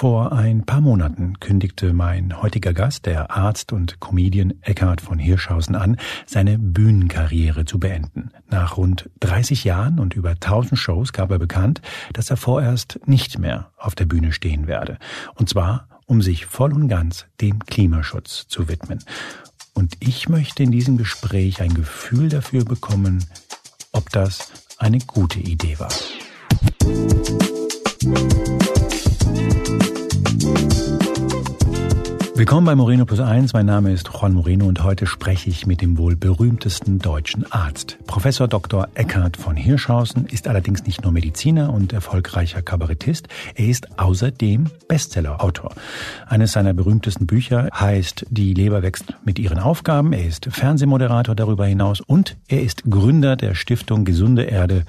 Vor ein paar Monaten kündigte mein heutiger Gast, der Arzt und Comedian Eckhard von Hirschhausen an, seine Bühnenkarriere zu beenden. Nach rund 30 Jahren und über 1000 Shows gab er bekannt, dass er vorerst nicht mehr auf der Bühne stehen werde. Und zwar, um sich voll und ganz dem Klimaschutz zu widmen. Und ich möchte in diesem Gespräch ein Gefühl dafür bekommen, ob das eine gute Idee war. Willkommen bei Moreno Plus Eins. Mein Name ist Juan Moreno und heute spreche ich mit dem wohl berühmtesten deutschen Arzt. Professor Dr. Eckhard von Hirschhausen ist allerdings nicht nur Mediziner und erfolgreicher Kabarettist, er ist außerdem Bestsellerautor. Eines seiner berühmtesten Bücher heißt Die Leber wächst mit ihren Aufgaben. Er ist Fernsehmoderator darüber hinaus und er ist Gründer der Stiftung Gesunde Erde,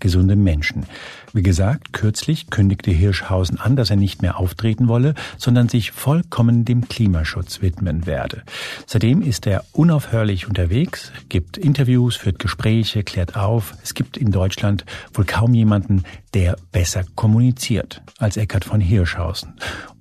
gesunde Menschen. Wie gesagt, kürzlich kündigte Hirschhausen an, dass er nicht mehr auftreten wolle, sondern sich vollkommen dem Klimaschutz widmen werde. Seitdem ist er unaufhörlich unterwegs, gibt Interviews, führt Gespräche, klärt auf. Es gibt in Deutschland wohl kaum jemanden, der besser kommuniziert als Eckhard von Hirschhausen.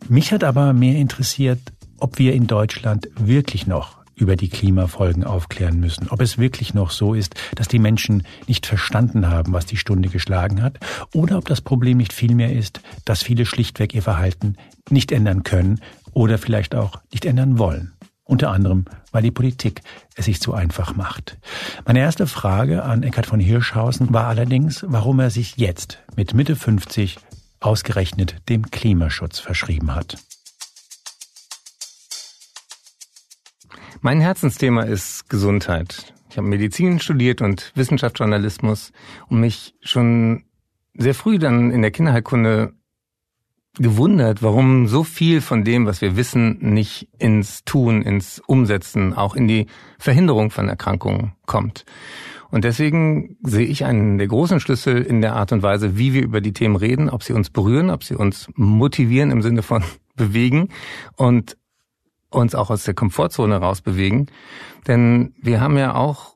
Mich hat aber mehr interessiert, ob wir in Deutschland wirklich noch über die Klimafolgen aufklären müssen. Ob es wirklich noch so ist, dass die Menschen nicht verstanden haben, was die Stunde geschlagen hat, oder ob das Problem nicht vielmehr ist, dass viele schlichtweg ihr Verhalten nicht ändern können oder vielleicht auch nicht ändern wollen. Unter anderem, weil die Politik es sich zu einfach macht. Meine erste Frage an Eckhard von Hirschhausen war allerdings, warum er sich jetzt mit Mitte 50 ausgerechnet dem Klimaschutz verschrieben hat. Mein Herzensthema ist Gesundheit. Ich habe Medizin studiert und Wissenschaftsjournalismus und mich schon sehr früh dann in der Kinderheilkunde gewundert, warum so viel von dem, was wir wissen, nicht ins Tun, ins Umsetzen, auch in die Verhinderung von Erkrankungen kommt. Und deswegen sehe ich einen der großen Schlüssel in der Art und Weise, wie wir über die Themen reden, ob sie uns berühren, ob sie uns motivieren im Sinne von bewegen und uns auch aus der Komfortzone rausbewegen. Denn wir haben ja auch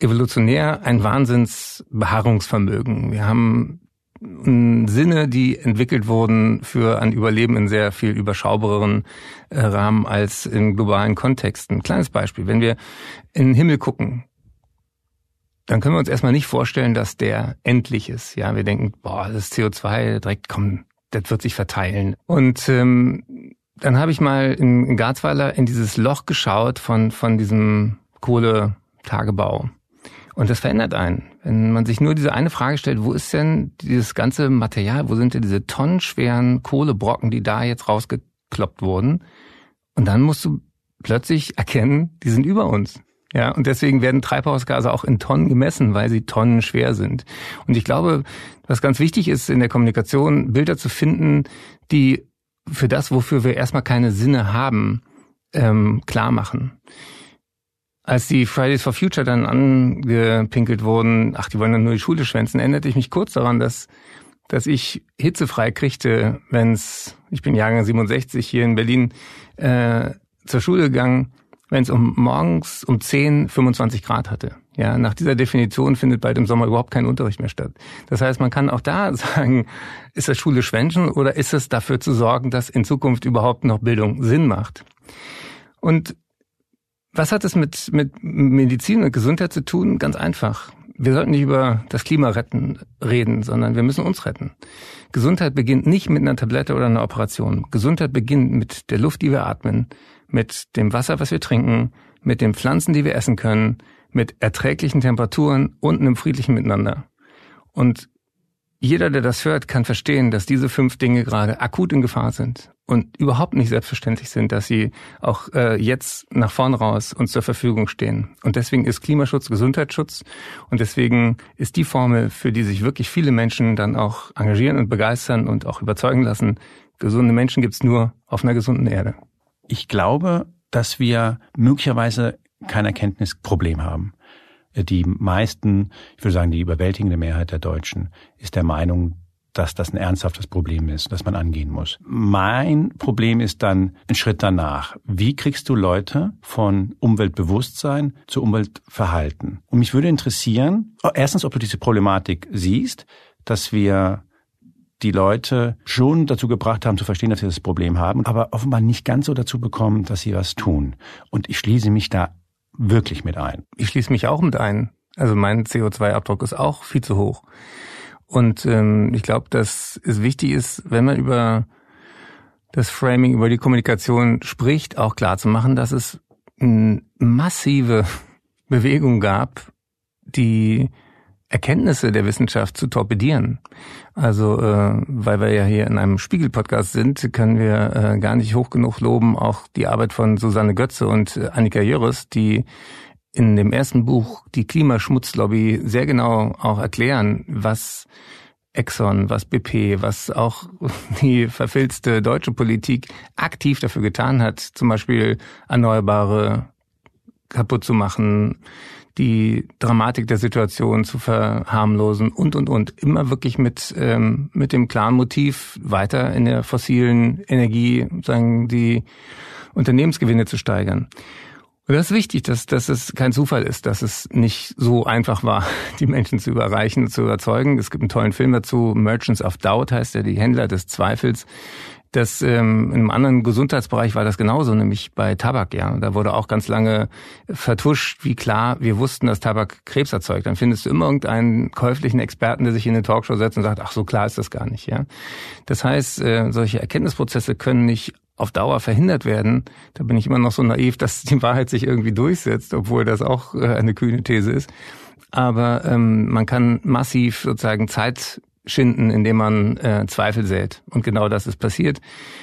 evolutionär ein Wahnsinnsbeharrungsvermögen. Wir haben Sinne, die entwickelt wurden für ein Überleben in sehr viel überschaubareren äh, Rahmen als in globalen Kontexten. Kleines Beispiel. Wenn wir in den Himmel gucken, dann können wir uns erstmal nicht vorstellen, dass der endlich ist. Ja, wir denken, boah, das CO2 direkt, komm, das wird sich verteilen. Und ähm, dann habe ich mal in, Garzweiler in dieses Loch geschaut von, von diesem Kohletagebau. Und das verändert einen. Wenn man sich nur diese eine Frage stellt, wo ist denn dieses ganze Material, wo sind denn diese tonnenschweren Kohlebrocken, die da jetzt rausgekloppt wurden? Und dann musst du plötzlich erkennen, die sind über uns. Ja, und deswegen werden Treibhausgase auch in Tonnen gemessen, weil sie tonnenschwer sind. Und ich glaube, was ganz wichtig ist in der Kommunikation, Bilder zu finden, die für das, wofür wir erstmal keine Sinne haben, ähm, klar machen. Als die Fridays for Future dann angepinkelt wurden, ach, die wollen dann nur die Schule schwänzen, erinnerte ich mich kurz daran, dass, dass ich hitzefrei kriegte, wenn's, ich bin Jahrgang 67 hier in Berlin, äh, zur Schule gegangen, wenn es um morgens um 10 25 Grad hatte. Ja, nach dieser Definition findet bald im Sommer überhaupt kein Unterricht mehr statt. Das heißt, man kann auch da sagen, ist das Schule schwänzen oder ist es dafür zu sorgen, dass in Zukunft überhaupt noch Bildung Sinn macht? Und was hat es mit, mit Medizin und Gesundheit zu tun? Ganz einfach. Wir sollten nicht über das Klima retten reden, sondern wir müssen uns retten. Gesundheit beginnt nicht mit einer Tablette oder einer Operation. Gesundheit beginnt mit der Luft, die wir atmen, mit dem Wasser, was wir trinken, mit den Pflanzen, die wir essen können, mit erträglichen Temperaturen und einem friedlichen Miteinander. Und jeder, der das hört, kann verstehen, dass diese fünf Dinge gerade akut in Gefahr sind und überhaupt nicht selbstverständlich sind, dass sie auch äh, jetzt nach vorn raus uns zur Verfügung stehen. Und deswegen ist Klimaschutz Gesundheitsschutz und deswegen ist die Formel, für die sich wirklich viele Menschen dann auch engagieren und begeistern und auch überzeugen lassen, gesunde Menschen gibt's nur auf einer gesunden Erde. Ich glaube, dass wir möglicherweise kein Erkenntnisproblem haben. Die meisten, ich würde sagen, die überwältigende Mehrheit der Deutschen ist der Meinung, dass das ein ernsthaftes Problem ist, das man angehen muss. Mein Problem ist dann ein Schritt danach. Wie kriegst du Leute von Umweltbewusstsein zu Umweltverhalten? Und mich würde interessieren, erstens, ob du diese Problematik siehst, dass wir die Leute schon dazu gebracht haben zu verstehen, dass sie das Problem haben, aber offenbar nicht ganz so dazu bekommen, dass sie was tun. Und ich schließe mich da wirklich mit ein. Ich schließe mich auch mit ein. Also mein CO2-Abdruck ist auch viel zu hoch. Und ähm, ich glaube, dass es wichtig ist, wenn man über das Framing, über die Kommunikation spricht, auch klar zu machen, dass es eine massive Bewegung gab, die Erkenntnisse der Wissenschaft zu torpedieren. Also, äh, weil wir ja hier in einem Spiegel-Podcast sind, können wir äh, gar nicht hoch genug loben, auch die Arbeit von Susanne Götze und äh, Annika Jöres, die in dem ersten Buch die Klimaschmutzlobby sehr genau auch erklären, was Exxon, was BP, was auch die verfilzte deutsche Politik aktiv dafür getan hat, zum Beispiel Erneuerbare kaputt zu machen, die Dramatik der Situation zu verharmlosen und und und immer wirklich mit ähm, mit dem klaren Motiv weiter in der fossilen Energie sagen die Unternehmensgewinne zu steigern. Und das ist wichtig, dass, dass es kein Zufall ist, dass es nicht so einfach war, die Menschen zu überreichen, zu überzeugen. Es gibt einen tollen Film dazu, Merchants of Doubt heißt er, die Händler des Zweifels. Das ähm, in einem anderen Gesundheitsbereich war das genauso, nämlich bei Tabak, ja. Da wurde auch ganz lange vertuscht, wie klar wir wussten, dass Tabak Krebs erzeugt. Dann findest du immer irgendeinen käuflichen Experten, der sich in eine Talkshow setzt und sagt, ach so klar ist das gar nicht, ja. Das heißt, äh, solche Erkenntnisprozesse können nicht auf Dauer verhindert werden. Da bin ich immer noch so naiv, dass die Wahrheit sich irgendwie durchsetzt, obwohl das auch äh, eine kühne These ist. Aber ähm, man kann massiv sozusagen Zeit schinden, indem man äh, Zweifel sät. Und genau das ist passiert.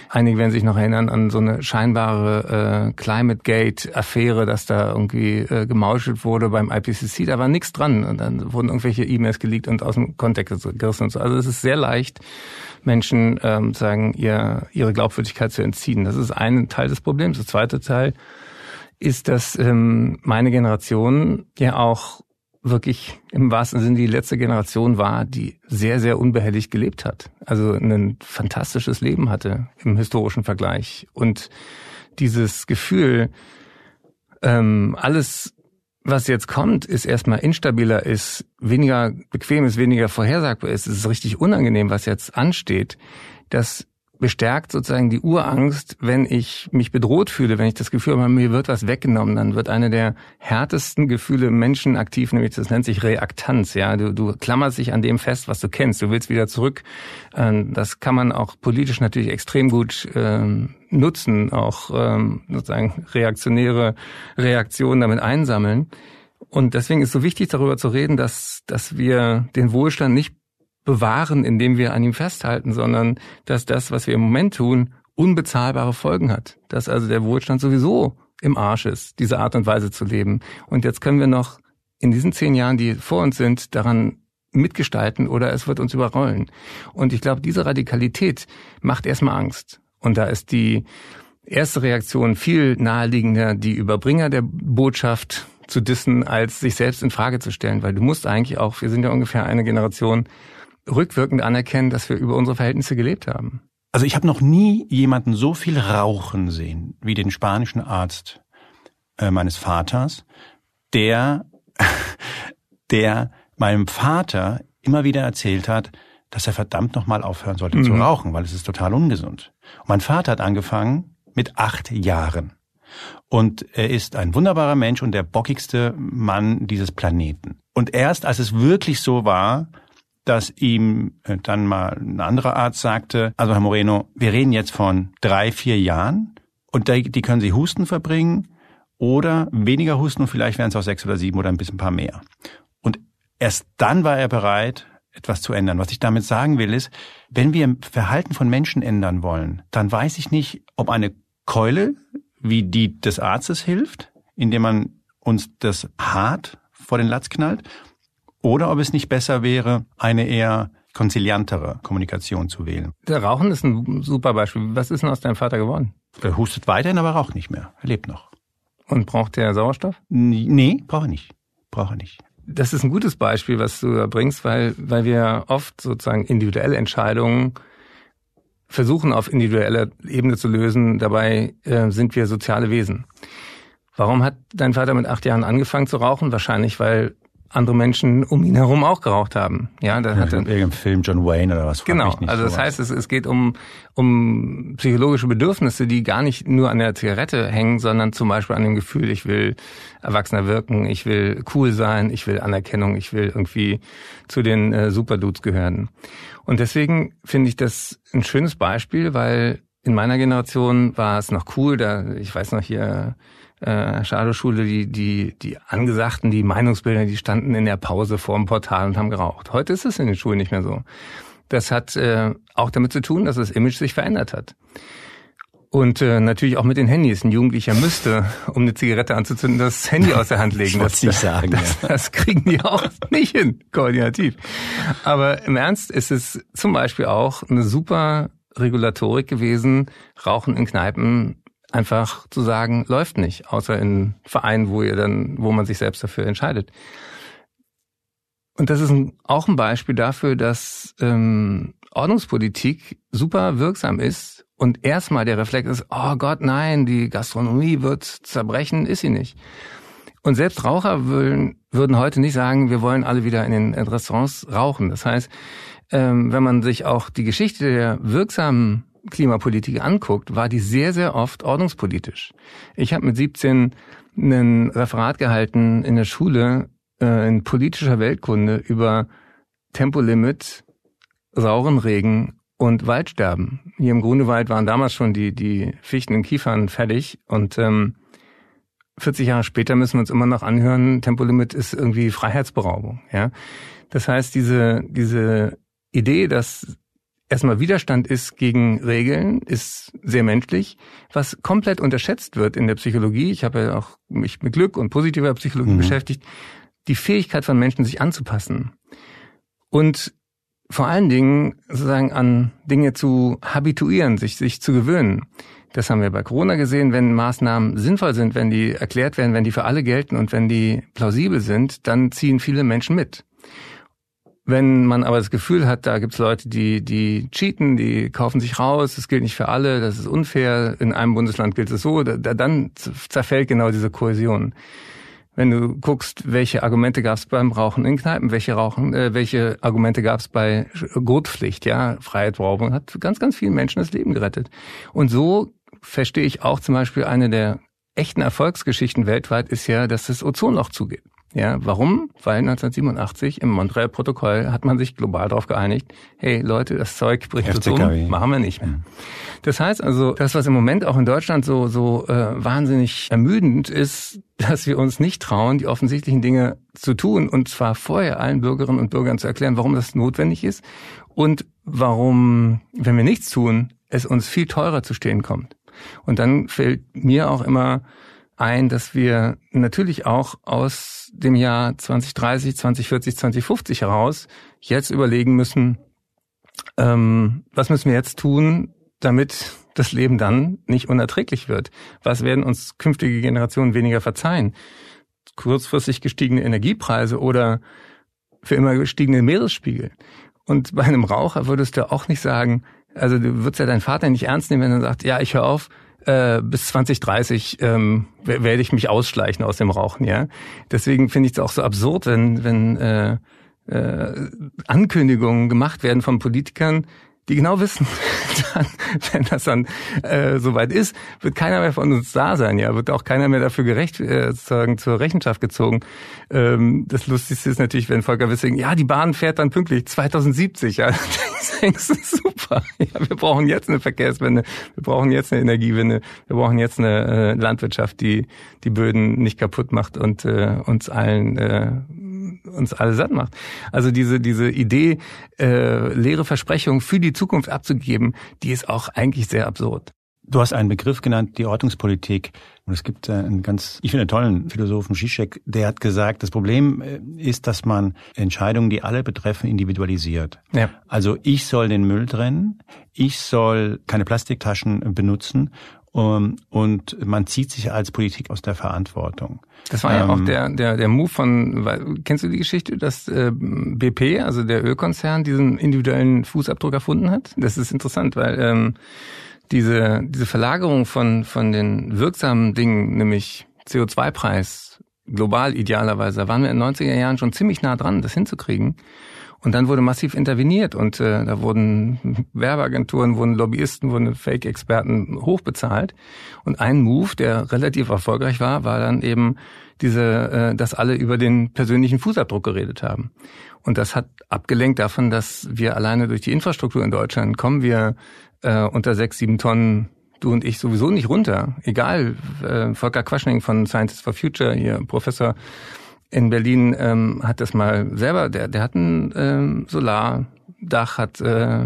Einige werden sich noch erinnern an so eine scheinbare äh, Climate Gate-Affäre, dass da irgendwie äh, gemauschelt wurde beim IPCC. Da war nichts dran. Und dann wurden irgendwelche E-Mails geleakt und aus dem Kontext gerissen und so. Also es ist sehr leicht, Menschen ähm, sagen, ihr, ihre Glaubwürdigkeit zu entziehen. Das ist ein Teil des Problems. Der zweite Teil ist, dass ähm, meine Generation ja auch wirklich im wahrsten Sinne die letzte Generation war, die sehr, sehr unbehelligt gelebt hat. Also ein fantastisches Leben hatte im historischen Vergleich. Und dieses Gefühl, ähm, alles, was jetzt kommt, ist erstmal instabiler, ist weniger bequem, ist weniger vorhersagbar ist, es ist richtig unangenehm, was jetzt ansteht, das bestärkt sozusagen die Urangst, wenn ich mich bedroht fühle, wenn ich das Gefühl habe, mir wird was weggenommen, dann wird eine der härtesten Gefühle Menschen aktiv, nämlich das nennt sich Reaktanz. Ja, du, du klammerst dich an dem fest, was du kennst. Du willst wieder zurück. Ähm, das kann man auch politisch natürlich extrem gut ähm, nutzen, auch ähm, sozusagen reaktionäre Reaktionen damit einsammeln. Und deswegen ist so wichtig, darüber zu reden, dass, dass wir den Wohlstand nicht bewahren, indem wir an ihm festhalten, sondern dass das, was wir im Moment tun, unbezahlbare Folgen hat. Dass also der Wohlstand sowieso im Arsch ist, diese Art und Weise zu leben. Und jetzt können wir noch in diesen zehn Jahren, die vor uns sind, daran mitgestalten oder es wird uns überrollen. Und ich glaube, diese Radikalität macht erstmal Angst. Und da ist die erste Reaktion viel naheliegender, die Überbringer der Botschaft zu dissen, als sich selbst in Frage zu stellen. Weil du musst eigentlich auch, wir sind ja ungefähr eine Generation, rückwirkend anerkennen, dass wir über unsere Verhältnisse gelebt haben. Also ich habe noch nie jemanden so viel rauchen sehen wie den spanischen Arzt äh, meines Vaters, der, der meinem Vater immer wieder erzählt hat, dass er verdammt nochmal aufhören sollte mhm. zu rauchen, weil es ist total ungesund. Und mein Vater hat angefangen mit acht Jahren. Und er ist ein wunderbarer Mensch und der bockigste Mann dieses Planeten. Und erst als es wirklich so war, dass ihm äh, dann mal ein anderer Arzt sagte, also Herr Moreno, wir reden jetzt von drei, vier Jahren und die können Sie Husten verbringen oder weniger Husten und vielleicht wären es auch sechs oder sieben oder ein bisschen paar mehr. Und erst dann war er bereit, etwas zu ändern. Was ich damit sagen will, ist, wenn wir Verhalten von Menschen ändern wollen, dann weiß ich nicht, ob eine Keule wie die des Arztes hilft, indem man uns das hart vor den Latz knallt, oder ob es nicht besser wäre, eine eher konziliantere Kommunikation zu wählen. Der Rauchen ist ein super Beispiel. Was ist denn aus deinem Vater geworden? Er hustet weiterhin, aber raucht nicht mehr. Er lebt noch. Und braucht er Sauerstoff? Nee, braucht er nicht. Braucht er nicht. Das ist ein gutes Beispiel, was du da bringst, weil, weil wir oft sozusagen individuelle Entscheidungen versuchen auf individueller Ebene zu lösen. Dabei äh, sind wir soziale Wesen. Warum hat dein Vater mit acht Jahren angefangen zu rauchen? Wahrscheinlich, weil andere Menschen um ihn herum auch geraucht haben. Ja, da hatte irgendein Film John Wayne oder was. Genau. also das heißt, es, es geht um um psychologische Bedürfnisse, die gar nicht nur an der Zigarette hängen, sondern zum Beispiel an dem Gefühl, ich will erwachsener wirken, ich will cool sein, ich will Anerkennung, ich will irgendwie zu den äh, Superdudes gehören. Und deswegen finde ich das ein schönes Beispiel, weil in meiner Generation war es noch cool, da ich weiß noch hier äh, Schule, die, die, die Angesagten, die Meinungsbilder, die standen in der Pause vor dem Portal und haben geraucht. Heute ist es in den Schulen nicht mehr so. Das hat äh, auch damit zu tun, dass das Image sich verändert hat. Und äh, natürlich auch mit den Handys. Ein Jugendlicher müsste, um eine Zigarette anzuzünden, das Handy aus der Hand legen. Das, das, sagen, das, ja. das kriegen die auch nicht hin, koordinativ. Aber im Ernst ist es zum Beispiel auch eine super Regulatorik gewesen, Rauchen in Kneipen einfach zu sagen, läuft nicht, außer in Vereinen, wo ihr dann, wo man sich selbst dafür entscheidet. Und das ist ein, auch ein Beispiel dafür, dass ähm, Ordnungspolitik super wirksam ist und erstmal der Reflex ist, oh Gott, nein, die Gastronomie wird zerbrechen, ist sie nicht. Und selbst Raucher würden, würden heute nicht sagen, wir wollen alle wieder in den Restaurants rauchen. Das heißt, ähm, wenn man sich auch die Geschichte der wirksamen Klimapolitik anguckt, war die sehr, sehr oft ordnungspolitisch. Ich habe mit 17 ein Referat gehalten in der Schule äh, in politischer Weltkunde über Tempolimit, sauren Regen und Waldsterben. Hier im Grunewald waren damals schon die, die Fichten und Kiefern fertig und ähm, 40 Jahre später müssen wir uns immer noch anhören, Tempolimit ist irgendwie Freiheitsberaubung. Ja, Das heißt, diese, diese Idee, dass erstmal Widerstand ist gegen Regeln, ist sehr menschlich. Was komplett unterschätzt wird in der Psychologie, ich habe ja auch mich mit Glück und positiver Psychologie mhm. beschäftigt, die Fähigkeit von Menschen, sich anzupassen. Und vor allen Dingen sozusagen an Dinge zu habituieren, sich, sich zu gewöhnen. Das haben wir bei Corona gesehen, wenn Maßnahmen sinnvoll sind, wenn die erklärt werden, wenn die für alle gelten und wenn die plausibel sind, dann ziehen viele Menschen mit. Wenn man aber das Gefühl hat, da gibt's Leute, die, die cheaten, die kaufen sich raus, das gilt nicht für alle, das ist unfair, in einem Bundesland gilt es so, da, dann zerfällt genau diese Kohäsion. Wenn du guckst, welche Argumente gab's beim Rauchen in Kneipen, welche Rauchen, äh, welche Argumente gab's bei Gurtpflicht, ja, Freiheitsberaubung, hat ganz, ganz vielen Menschen das Leben gerettet. Und so verstehe ich auch zum Beispiel eine der echten Erfolgsgeschichten weltweit ist ja, dass das Ozonloch zugeht. Ja, warum? Weil 1987 im Montreal-Protokoll hat man sich global darauf geeinigt, hey Leute, das Zeug bringt uns um, machen wir nicht mehr. Das heißt also, das, was im Moment auch in Deutschland so, so äh, wahnsinnig ermüdend ist, dass wir uns nicht trauen, die offensichtlichen Dinge zu tun und zwar vorher allen Bürgerinnen und Bürgern zu erklären, warum das notwendig ist und warum, wenn wir nichts tun, es uns viel teurer zu stehen kommt. Und dann fällt mir auch immer ein, dass wir natürlich auch aus dem Jahr 2030, 2040, 2050 heraus jetzt überlegen müssen, ähm, was müssen wir jetzt tun, damit das Leben dann nicht unerträglich wird? Was werden uns künftige Generationen weniger verzeihen? Kurzfristig gestiegene Energiepreise oder für immer gestiegene Meeresspiegel? Und bei einem Raucher würdest du auch nicht sagen, also du würdest ja deinen Vater nicht ernst nehmen, wenn er sagt, ja, ich höre auf, äh, bis 2030 ähm, werde ich mich ausschleichen aus dem Rauchen, ja. Deswegen finde ich es auch so absurd, wenn, wenn äh, äh, Ankündigungen gemacht werden von Politikern, die genau wissen, dann, wenn das dann äh, soweit ist, wird keiner mehr von uns da sein, ja, wird auch keiner mehr dafür gerecht äh, sozusagen zur Rechenschaft gezogen. Ähm, das Lustigste ist natürlich, wenn Volker Wissing, ja, die Bahn fährt dann pünktlich 2070, ja, denkst du, super, ja, wir brauchen jetzt eine Verkehrswende, wir brauchen jetzt eine Energiewende, wir brauchen jetzt eine äh, Landwirtschaft, die die Böden nicht kaputt macht und äh, uns allen äh, uns alle satt macht. Also diese, diese Idee, äh, leere Versprechungen für die Zukunft abzugeben, die ist auch eigentlich sehr absurd. Du hast einen Begriff genannt, die Ordnungspolitik. Und es gibt äh, einen ganz, ich finde, tollen Philosophen, Zizek, der hat gesagt, das Problem äh, ist, dass man Entscheidungen, die alle betreffen, individualisiert. Ja. Also ich soll den Müll trennen, ich soll keine Plastiktaschen benutzen und man zieht sich als Politik aus der Verantwortung. Das war ja ähm, auch der, der, der Move von, kennst du die Geschichte, dass äh, BP, also der Ölkonzern, diesen individuellen Fußabdruck erfunden hat? Das ist interessant, weil ähm, diese, diese Verlagerung von, von den wirksamen Dingen, nämlich CO2-Preis global idealerweise, da waren wir in den 90er Jahren schon ziemlich nah dran, das hinzukriegen. Und dann wurde massiv interveniert und äh, da wurden Werbeagenturen, wurden Lobbyisten, wurden Fake-Experten hochbezahlt. Und ein Move, der relativ erfolgreich war, war dann eben diese, äh, dass alle über den persönlichen Fußabdruck geredet haben. Und das hat abgelenkt davon, dass wir alleine durch die Infrastruktur in Deutschland kommen wir äh, unter sechs, sieben Tonnen du und ich sowieso nicht runter. Egal, äh, Volker Quaschning von Scientists for Future, hier Professor in Berlin, ähm, hat das mal selber, der, der hat ein ähm, Solardach, hat äh,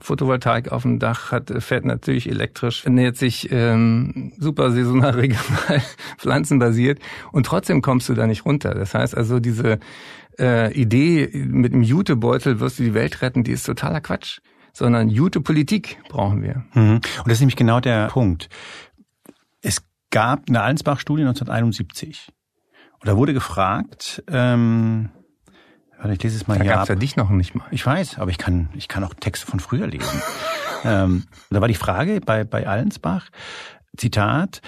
Photovoltaik auf dem Dach, hat fährt natürlich elektrisch, ernährt sich ähm, super saisonal regional, pflanzenbasiert und trotzdem kommst du da nicht runter. Das heißt also, diese äh, Idee, mit dem Jutebeutel wirst du die Welt retten, die ist totaler Quatsch sondern gute Politik brauchen wir. Mhm. Und das ist nämlich genau der Punkt. Es gab eine Allensbach-Studie 1971. Und da wurde gefragt, ähm, ich lese es mal da hier gab's ab. ja dich noch nicht mal. Ich weiß, aber ich kann, ich kann auch Texte von früher lesen. ähm, da war die Frage bei, bei Allensbach, Zitat,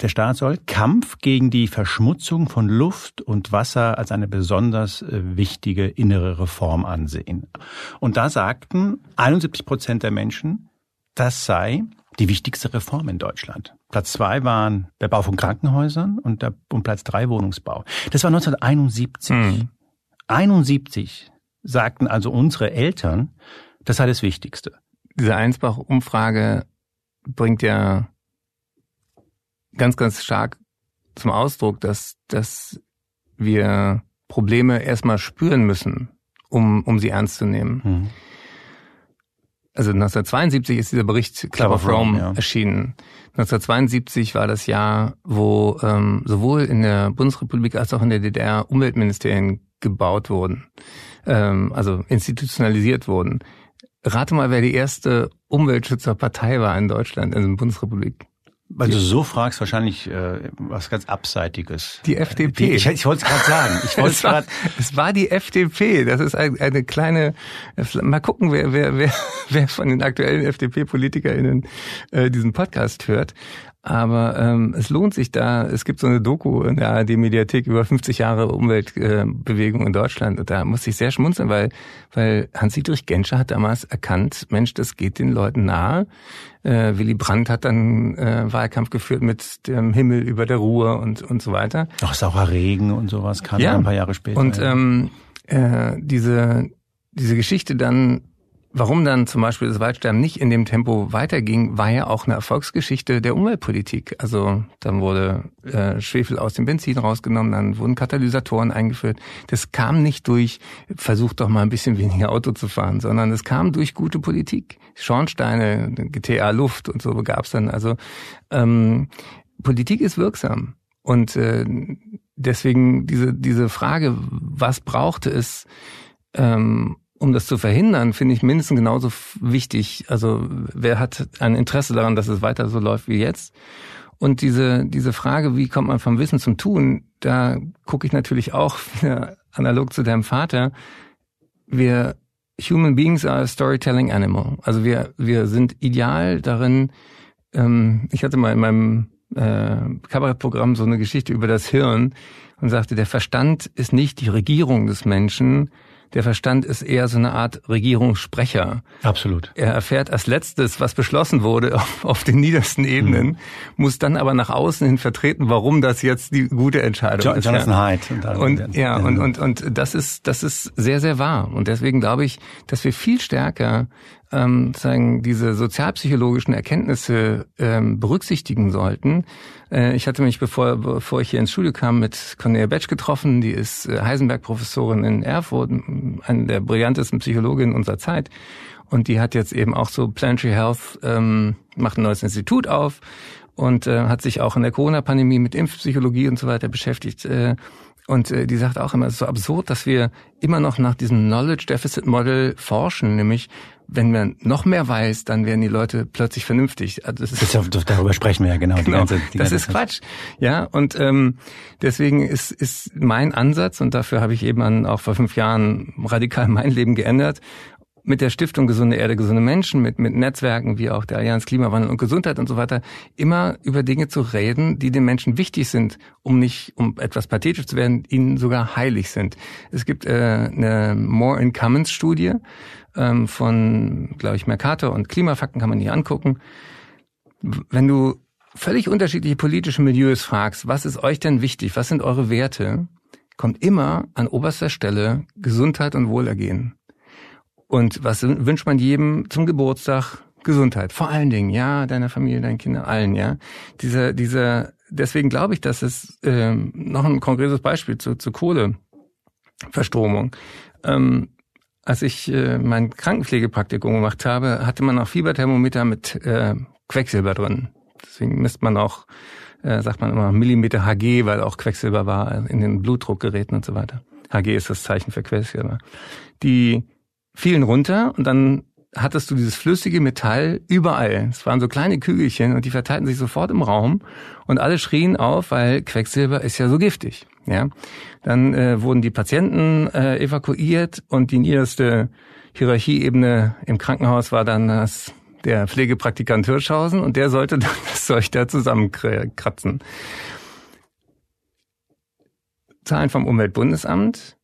der Staat soll Kampf gegen die Verschmutzung von Luft und Wasser als eine besonders äh, wichtige innere Reform ansehen. Und da sagten 71 Prozent der Menschen, das sei die wichtigste Reform in Deutschland. Platz zwei waren der Bau von Krankenhäusern und, der, und Platz drei Wohnungsbau. Das war 1971. Hm. 71 sagten also unsere Eltern, das sei das Wichtigste. Diese Einsbach-Umfrage bringt ja ganz, ganz stark zum Ausdruck, dass, dass wir Probleme erstmal spüren müssen, um, um sie ernst zu nehmen. Mhm. Also 1972 ist dieser Bericht Club, of Rome, ja. erschienen. 1972 war das Jahr, wo ähm, sowohl in der Bundesrepublik als auch in der DDR Umweltministerien gebaut wurden, ähm, also institutionalisiert wurden. Rate mal, wer die erste Umweltschützerpartei war in Deutschland, also in der Bundesrepublik. Weil du so fragst, wahrscheinlich äh, was ganz Abseitiges. Die FDP. Die, ich ich wollte es gerade sagen. Ich es, war, es war die FDP. Das ist eine, eine kleine. Mal gucken, wer, wer, wer, wer von den aktuellen FDP-PolitikerInnen äh, diesen Podcast hört. Aber ähm, es lohnt sich da. Es gibt so eine Doku in der ARD-Mediathek über 50 Jahre Umweltbewegung äh, in Deutschland. Und da musste ich sehr schmunzeln, weil, weil Hans-Dietrich Genscher hat damals erkannt, Mensch, das geht den Leuten nahe. Äh, Willy Brandt hat dann äh, Wahlkampf geführt mit dem Himmel über der Ruhr und, und so weiter. Auch saurer Regen und sowas kam ja. ein paar Jahre später. Und ähm, äh, diese, diese Geschichte dann Warum dann zum Beispiel das Waldsterben nicht in dem Tempo weiterging, war ja auch eine Erfolgsgeschichte der Umweltpolitik. Also dann wurde äh, Schwefel aus dem Benzin rausgenommen, dann wurden Katalysatoren eingeführt. Das kam nicht durch, versucht doch mal ein bisschen weniger Auto zu fahren, sondern es kam durch gute Politik. Schornsteine, GTA Luft und so gab's dann. Also ähm, Politik ist wirksam. Und äh, deswegen diese, diese Frage, was brauchte es, ähm, um das zu verhindern, finde ich mindestens genauso wichtig. Also wer hat ein Interesse daran, dass es weiter so läuft wie jetzt? Und diese, diese Frage, wie kommt man vom Wissen zum Tun, da gucke ich natürlich auch analog zu deinem Vater. Wir Human Beings are a Storytelling Animal. Also wir, wir sind ideal darin. Ähm, ich hatte mal in meinem äh, Kabarettprogramm so eine Geschichte über das Hirn und sagte, der Verstand ist nicht die Regierung des Menschen, der Verstand ist eher so eine Art Regierungssprecher. Absolut. Er erfährt als letztes, was beschlossen wurde auf, auf den niedersten Ebenen, mhm. muss dann aber nach außen hin vertreten, warum das jetzt die gute Entscheidung John, ist. Jonathan ja. Hyde. Und, und ja, und, und, und das ist, das ist sehr, sehr wahr. Und deswegen glaube ich, dass wir viel stärker ähm, sagen, diese sozialpsychologischen Erkenntnisse ähm, berücksichtigen sollten. Äh, ich hatte mich, bevor, bevor ich hier ins Studio kam, mit Cornelia Betsch getroffen. Die ist äh, Heisenberg-Professorin in Erfurt, eine der brillantesten Psychologinnen unserer Zeit. Und die hat jetzt eben auch so Planetary Health, ähm, macht ein neues Institut auf und äh, hat sich auch in der Corona-Pandemie mit Impfpsychologie und so weiter beschäftigt. Äh, und äh, die sagt auch immer, es ist so absurd, dass wir immer noch nach diesem Knowledge Deficit Model forschen, nämlich wenn man noch mehr weiß, dann werden die Leute plötzlich vernünftig. Also das ist, das, darüber sprechen wir ja genau. genau die ganze, die das ganze ist Quatsch. Ja, und ähm, deswegen ist, ist mein Ansatz, und dafür habe ich eben an, auch vor fünf Jahren radikal mein Leben geändert, mit der Stiftung Gesunde Erde, gesunde Menschen, mit, mit Netzwerken wie auch der Allianz Klimawandel und Gesundheit und so weiter, immer über Dinge zu reden, die den Menschen wichtig sind, um nicht, um etwas pathetisch zu werden, ihnen sogar heilig sind. Es gibt äh, eine More in Commons Studie ähm, von, glaube ich, Mercator und Klimafakten kann man hier angucken. Wenn du völlig unterschiedliche politische Milieus fragst, was ist euch denn wichtig, was sind eure Werte, kommt immer an oberster Stelle Gesundheit und Wohlergehen. Und was wünscht man jedem zum Geburtstag? Gesundheit. Vor allen Dingen, ja, deiner Familie, deinen Kindern, allen, ja. Dieser, dieser, deswegen glaube ich, dass es ähm, noch ein konkretes Beispiel zu, zu Kohleverstromung. Ähm, als ich äh, mein Krankenpflegepraktikum gemacht habe, hatte man auch Fieberthermometer mit äh, Quecksilber drin. Deswegen misst man auch, äh, sagt man immer Millimeter Hg, weil auch Quecksilber war in den Blutdruckgeräten und so weiter. Hg ist das Zeichen für Quecksilber. Die fielen runter und dann hattest du dieses flüssige Metall überall. Es waren so kleine Kügelchen und die verteilten sich sofort im Raum und alle schrien auf, weil Quecksilber ist ja so giftig. Ja, dann äh, wurden die Patienten äh, evakuiert und die niederste Hierarchieebene im Krankenhaus war dann das der Pflegepraktikant Hirschhausen und der sollte dann das Zeug da zusammenkratzen. Zahlen vom Umweltbundesamt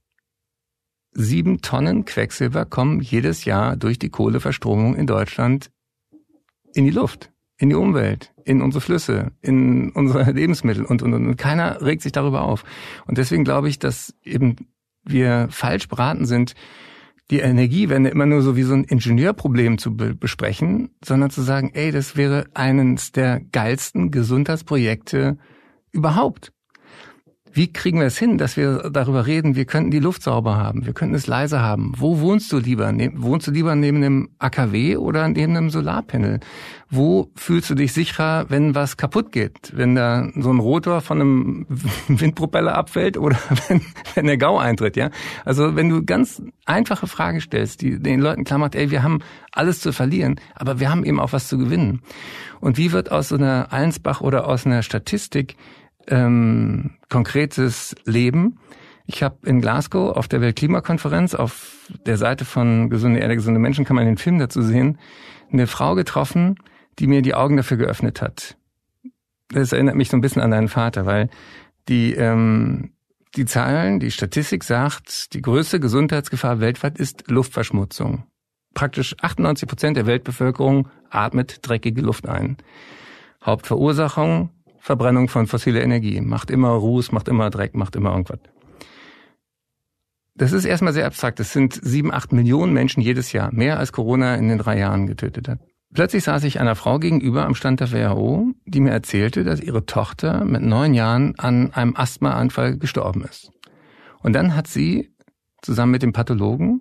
sieben Tonnen Quecksilber kommen jedes Jahr durch die Kohleverstromung in Deutschland in die Luft, in die Umwelt, in unsere Flüsse, in unsere Lebensmittel und, und, und keiner regt sich darüber auf. Und deswegen glaube ich, dass eben wir falsch beraten sind, die Energiewende immer nur so wie so ein Ingenieurproblem zu be besprechen, sondern zu sagen, ey, das wäre eines der geilsten Gesundheitsprojekte überhaupt. Wie kriegen wir es hin, dass wir darüber reden, wir könnten die Luft sauber haben, wir könnten es leise haben? Wo wohnst du lieber? Ne wohnst du lieber neben einem AKW oder neben einem Solarpanel? Wo fühlst du dich sicherer, wenn was kaputt geht? Wenn da so ein Rotor von einem Windpropeller abfällt oder wenn, wenn der GAU eintritt, ja? Also wenn du ganz einfache Fragen stellst, die den Leuten klar macht, ey, wir haben alles zu verlieren, aber wir haben eben auch was zu gewinnen. Und wie wird aus so einer Allensbach oder aus einer Statistik ähm, konkretes Leben. Ich habe in Glasgow auf der Weltklimakonferenz auf der Seite von Gesunde Erde, gesunde Menschen kann man den Film dazu sehen, eine Frau getroffen, die mir die Augen dafür geöffnet hat. Das erinnert mich so ein bisschen an deinen Vater, weil die ähm, die Zahlen, die Statistik sagt, die größte Gesundheitsgefahr weltweit ist Luftverschmutzung. Praktisch 98 Prozent der Weltbevölkerung atmet dreckige Luft ein. Hauptverursachung Verbrennung von fossiler Energie. Macht immer Ruß, macht immer Dreck, macht immer irgendwas. Das ist erstmal sehr abstrakt. Das sind sieben, acht Millionen Menschen jedes Jahr. Mehr als Corona in den drei Jahren getötet hat. Plötzlich saß ich einer Frau gegenüber am Stand der WHO, die mir erzählte, dass ihre Tochter mit neun Jahren an einem Asthmaanfall gestorben ist. Und dann hat sie zusammen mit dem Pathologen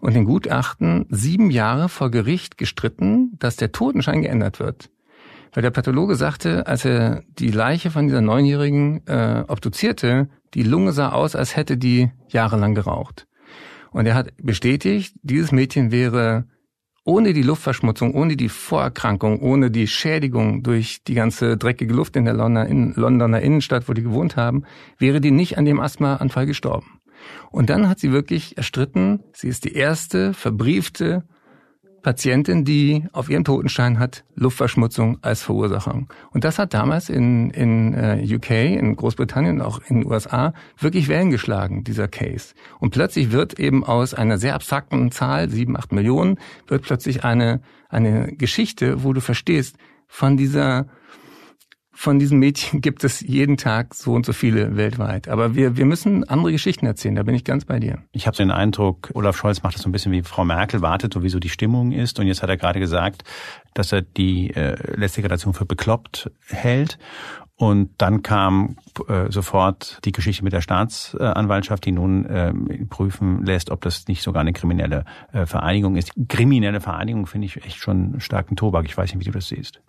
und den Gutachten sieben Jahre vor Gericht gestritten, dass der Totenschein geändert wird. Weil der Pathologe sagte, als er die Leiche von dieser Neunjährigen äh, obduzierte, die Lunge sah aus, als hätte die jahrelang geraucht. Und er hat bestätigt, dieses Mädchen wäre ohne die Luftverschmutzung, ohne die Vorerkrankung, ohne die Schädigung durch die ganze dreckige Luft in der Londoner Innenstadt, wo die gewohnt haben, wäre die nicht an dem Asthmaanfall gestorben. Und dann hat sie wirklich erstritten, sie ist die erste verbriefte Patientin, die auf ihrem Totenstein hat Luftverschmutzung als Verursachung. Und das hat damals in, in äh, UK, in Großbritannien, auch in den USA wirklich Wellen geschlagen, dieser Case. Und plötzlich wird eben aus einer sehr abstrakten Zahl, sieben, acht Millionen, wird plötzlich eine, eine Geschichte, wo du verstehst, von dieser von diesen Mädchen gibt es jeden Tag so und so viele weltweit. Aber wir, wir müssen andere Geschichten erzählen, da bin ich ganz bei dir. Ich habe den Eindruck, Olaf Scholz macht das so ein bisschen wie Frau Merkel, wartet so, wie so die Stimmung ist. Und jetzt hat er gerade gesagt, dass er die äh, letzte Generation für bekloppt hält. Und dann kam äh, sofort die Geschichte mit der Staatsanwaltschaft, die nun äh, prüfen lässt, ob das nicht sogar eine kriminelle äh, Vereinigung ist. Kriminelle Vereinigung finde ich echt schon starken Tobak. Ich weiß nicht, wie du das siehst.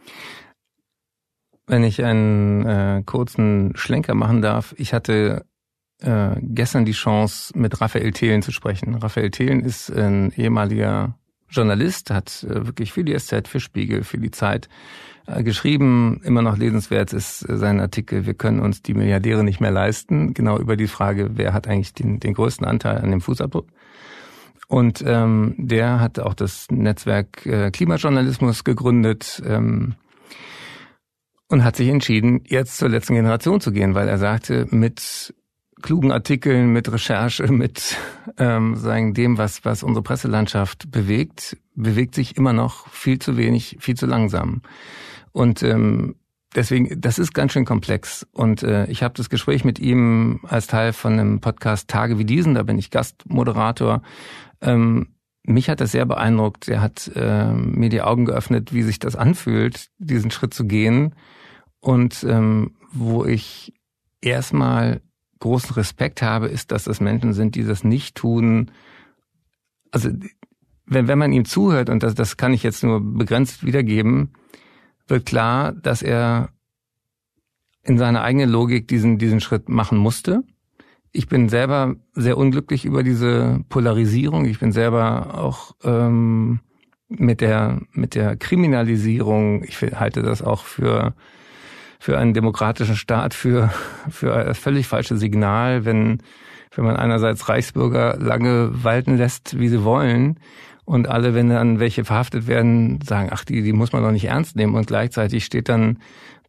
Wenn ich einen äh, kurzen Schlenker machen darf, ich hatte äh, gestern die Chance, mit Raphael Thelen zu sprechen. Raphael Thelen ist ein ehemaliger Journalist, hat äh, wirklich für die SZ, für Spiegel, für die Zeit äh, geschrieben. Immer noch lesenswert ist äh, sein Artikel, wir können uns die Milliardäre nicht mehr leisten. Genau über die Frage, wer hat eigentlich den, den größten Anteil an dem Fußabdruck. Und ähm, der hat auch das Netzwerk äh, Klimajournalismus gegründet ähm, und hat sich entschieden, jetzt zur letzten Generation zu gehen, weil er sagte, mit klugen Artikeln, mit Recherche, mit ähm, sagen dem, was was unsere Presselandschaft bewegt, bewegt sich immer noch viel zu wenig, viel zu langsam. Und ähm, deswegen, das ist ganz schön komplex. Und äh, ich habe das Gespräch mit ihm als Teil von einem Podcast Tage wie diesen, da bin ich Gastmoderator. Ähm, mich hat das sehr beeindruckt. Er hat äh, mir die Augen geöffnet, wie sich das anfühlt, diesen Schritt zu gehen. Und ähm, wo ich erstmal großen Respekt habe, ist, dass das Menschen sind, die das nicht tun. Also wenn, wenn man ihm zuhört, und das, das kann ich jetzt nur begrenzt wiedergeben, wird klar, dass er in seiner eigenen Logik diesen, diesen Schritt machen musste. Ich bin selber sehr unglücklich über diese Polarisierung. Ich bin selber auch ähm, mit der mit der Kriminalisierung. Ich halte das auch für für einen demokratischen Staat für für ein völlig falsches Signal, wenn wenn man einerseits Reichsbürger lange walten lässt, wie sie wollen, und alle, wenn dann welche verhaftet werden, sagen, ach, die, die muss man doch nicht ernst nehmen. Und gleichzeitig steht dann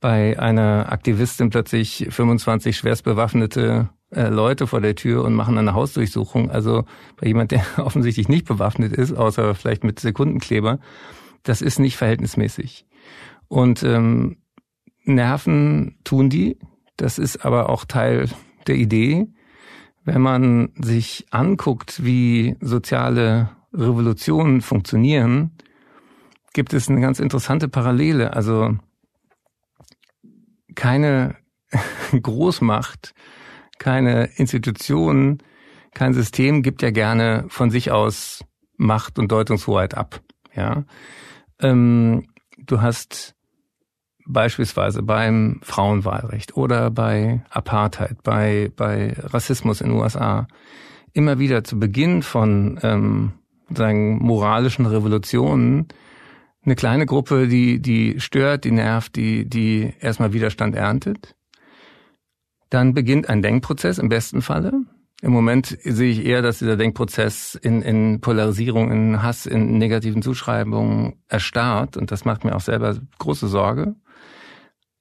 bei einer Aktivistin plötzlich 25 schwerst bewaffnete Leute vor der Tür und machen eine Hausdurchsuchung. Also bei jemand, der offensichtlich nicht bewaffnet ist, außer vielleicht mit Sekundenkleber, das ist nicht verhältnismäßig. Und ähm, Nerven tun die. Das ist aber auch Teil der Idee. Wenn man sich anguckt, wie soziale Revolutionen funktionieren, gibt es eine ganz interessante Parallele. Also keine Großmacht, keine Institution, kein System gibt ja gerne von sich aus Macht und Deutungshoheit ab. Ja, ähm, du hast beispielsweise beim Frauenwahlrecht oder bei Apartheid, bei bei Rassismus in den USA immer wieder zu Beginn von ähm, sagen, moralischen Revolutionen eine kleine Gruppe, die, die stört, die nervt, die, die erstmal Widerstand erntet. Dann beginnt ein Denkprozess im besten Falle. Im Moment sehe ich eher, dass dieser Denkprozess in, in Polarisierung, in Hass, in negativen Zuschreibungen erstarrt. Und das macht mir auch selber große Sorge.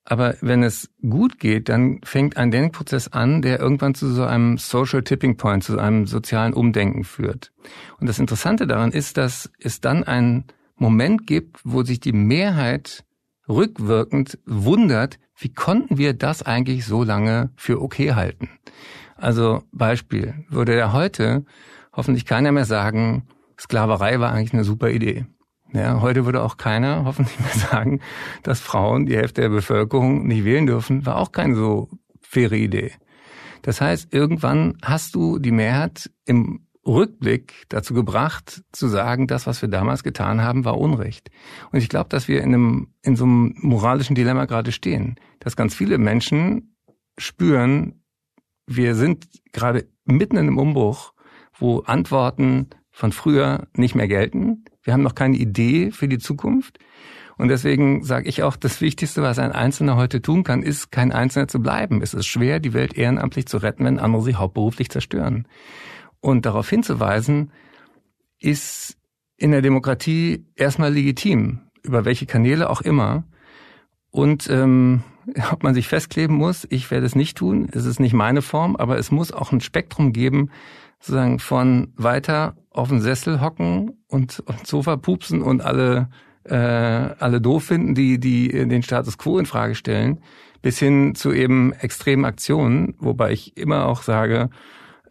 Aber wenn es gut geht, dann fängt ein Denkprozess an, der irgendwann zu so einem Social Tipping Point, zu einem sozialen Umdenken führt. Und das Interessante daran ist, dass es dann einen Moment gibt, wo sich die Mehrheit rückwirkend wundert, wie konnten wir das eigentlich so lange für okay halten? Also Beispiel, würde ja heute hoffentlich keiner mehr sagen, Sklaverei war eigentlich eine super Idee. Ja, heute würde auch keiner hoffentlich mehr sagen, dass Frauen die Hälfte der Bevölkerung nicht wählen dürfen, war auch keine so faire Idee. Das heißt, irgendwann hast du die Mehrheit im Rückblick dazu gebracht, zu sagen, das, was wir damals getan haben, war Unrecht. Und ich glaube, dass wir in einem, in so einem moralischen Dilemma gerade stehen, dass ganz viele Menschen spüren, wir sind gerade mitten in einem Umbruch, wo Antworten von früher nicht mehr gelten. Wir haben noch keine Idee für die Zukunft. Und deswegen sage ich auch, das Wichtigste, was ein Einzelner heute tun kann, ist, kein Einzelner zu bleiben. Es ist schwer, die Welt ehrenamtlich zu retten, wenn andere sie hauptberuflich zerstören. Und darauf hinzuweisen, ist in der Demokratie erstmal legitim, über welche Kanäle auch immer. Und ähm, ob man sich festkleben muss, ich werde es nicht tun, es ist nicht meine Form, aber es muss auch ein Spektrum geben, sozusagen von weiter auf den Sessel hocken und aufs Sofa pupsen und alle äh, alle doof finden, die die den Status quo in Frage stellen, bis hin zu eben extremen Aktionen, wobei ich immer auch sage,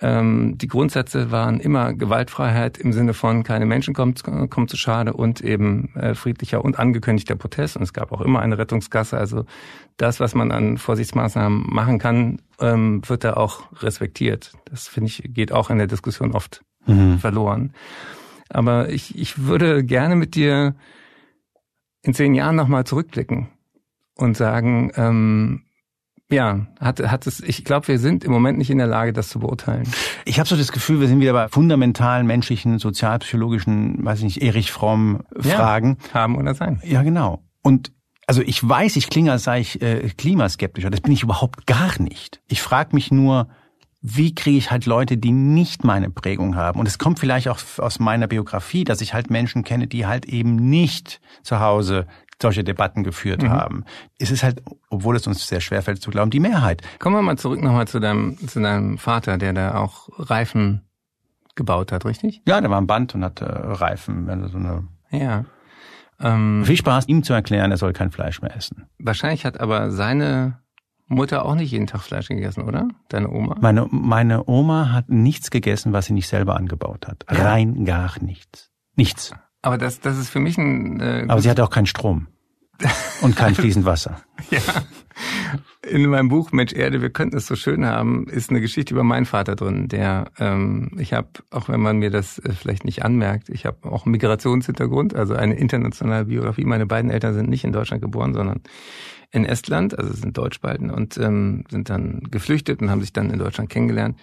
ähm, die Grundsätze waren immer Gewaltfreiheit im Sinne von keine Menschen kommen, kommen zu Schade und eben äh, friedlicher und angekündigter Protest. Und es gab auch immer eine Rettungskasse. Also das, was man an Vorsichtsmaßnahmen machen kann, ähm, wird da auch respektiert. Das finde ich geht auch in der Diskussion oft mhm. verloren. Aber ich, ich würde gerne mit dir in zehn Jahren nochmal zurückblicken und sagen, ähm, ja, hat, hat es, ich glaube, wir sind im Moment nicht in der Lage, das zu beurteilen. Ich habe so das Gefühl, wir sind wieder bei fundamentalen menschlichen, sozialpsychologischen, weiß ich nicht, Erich Fromm Fragen. Ja, haben oder sein. Ja, genau. Und also ich weiß, ich klinge, als sei ich äh, klimaskeptischer. Das bin ich überhaupt gar nicht. Ich frage mich nur, wie kriege ich halt Leute, die nicht meine Prägung haben? Und es kommt vielleicht auch aus meiner Biografie, dass ich halt Menschen kenne, die halt eben nicht zu Hause solche Debatten geführt mhm. haben. Es ist halt, obwohl es uns sehr schwerfällt zu glauben, die Mehrheit. Kommen wir mal zurück nochmal zu deinem, zu deinem Vater, der da auch Reifen gebaut hat, richtig? Ja, der war ein Band und hatte Reifen. Also so eine ja. Ähm, Viel Spaß, ihm zu erklären, er soll kein Fleisch mehr essen. Wahrscheinlich hat aber seine Mutter auch nicht jeden Tag Fleisch gegessen, oder? Deine Oma? Meine, meine Oma hat nichts gegessen, was sie nicht selber angebaut hat. Ja. Rein gar nichts. Nichts. Aber das, das ist für mich ein. Äh, Aber sie hatte auch keinen Strom. Und kein fließend Wasser. ja. In meinem Buch Mensch Erde, wir könnten es so schön haben, ist eine Geschichte über meinen Vater drin, der, ähm, ich habe, auch wenn man mir das äh, vielleicht nicht anmerkt, ich habe auch einen Migrationshintergrund, also eine internationale Biografie. Meine beiden Eltern sind nicht in Deutschland geboren, sondern in Estland, also sind Deutschbalten und ähm, sind dann geflüchtet und haben sich dann in Deutschland kennengelernt.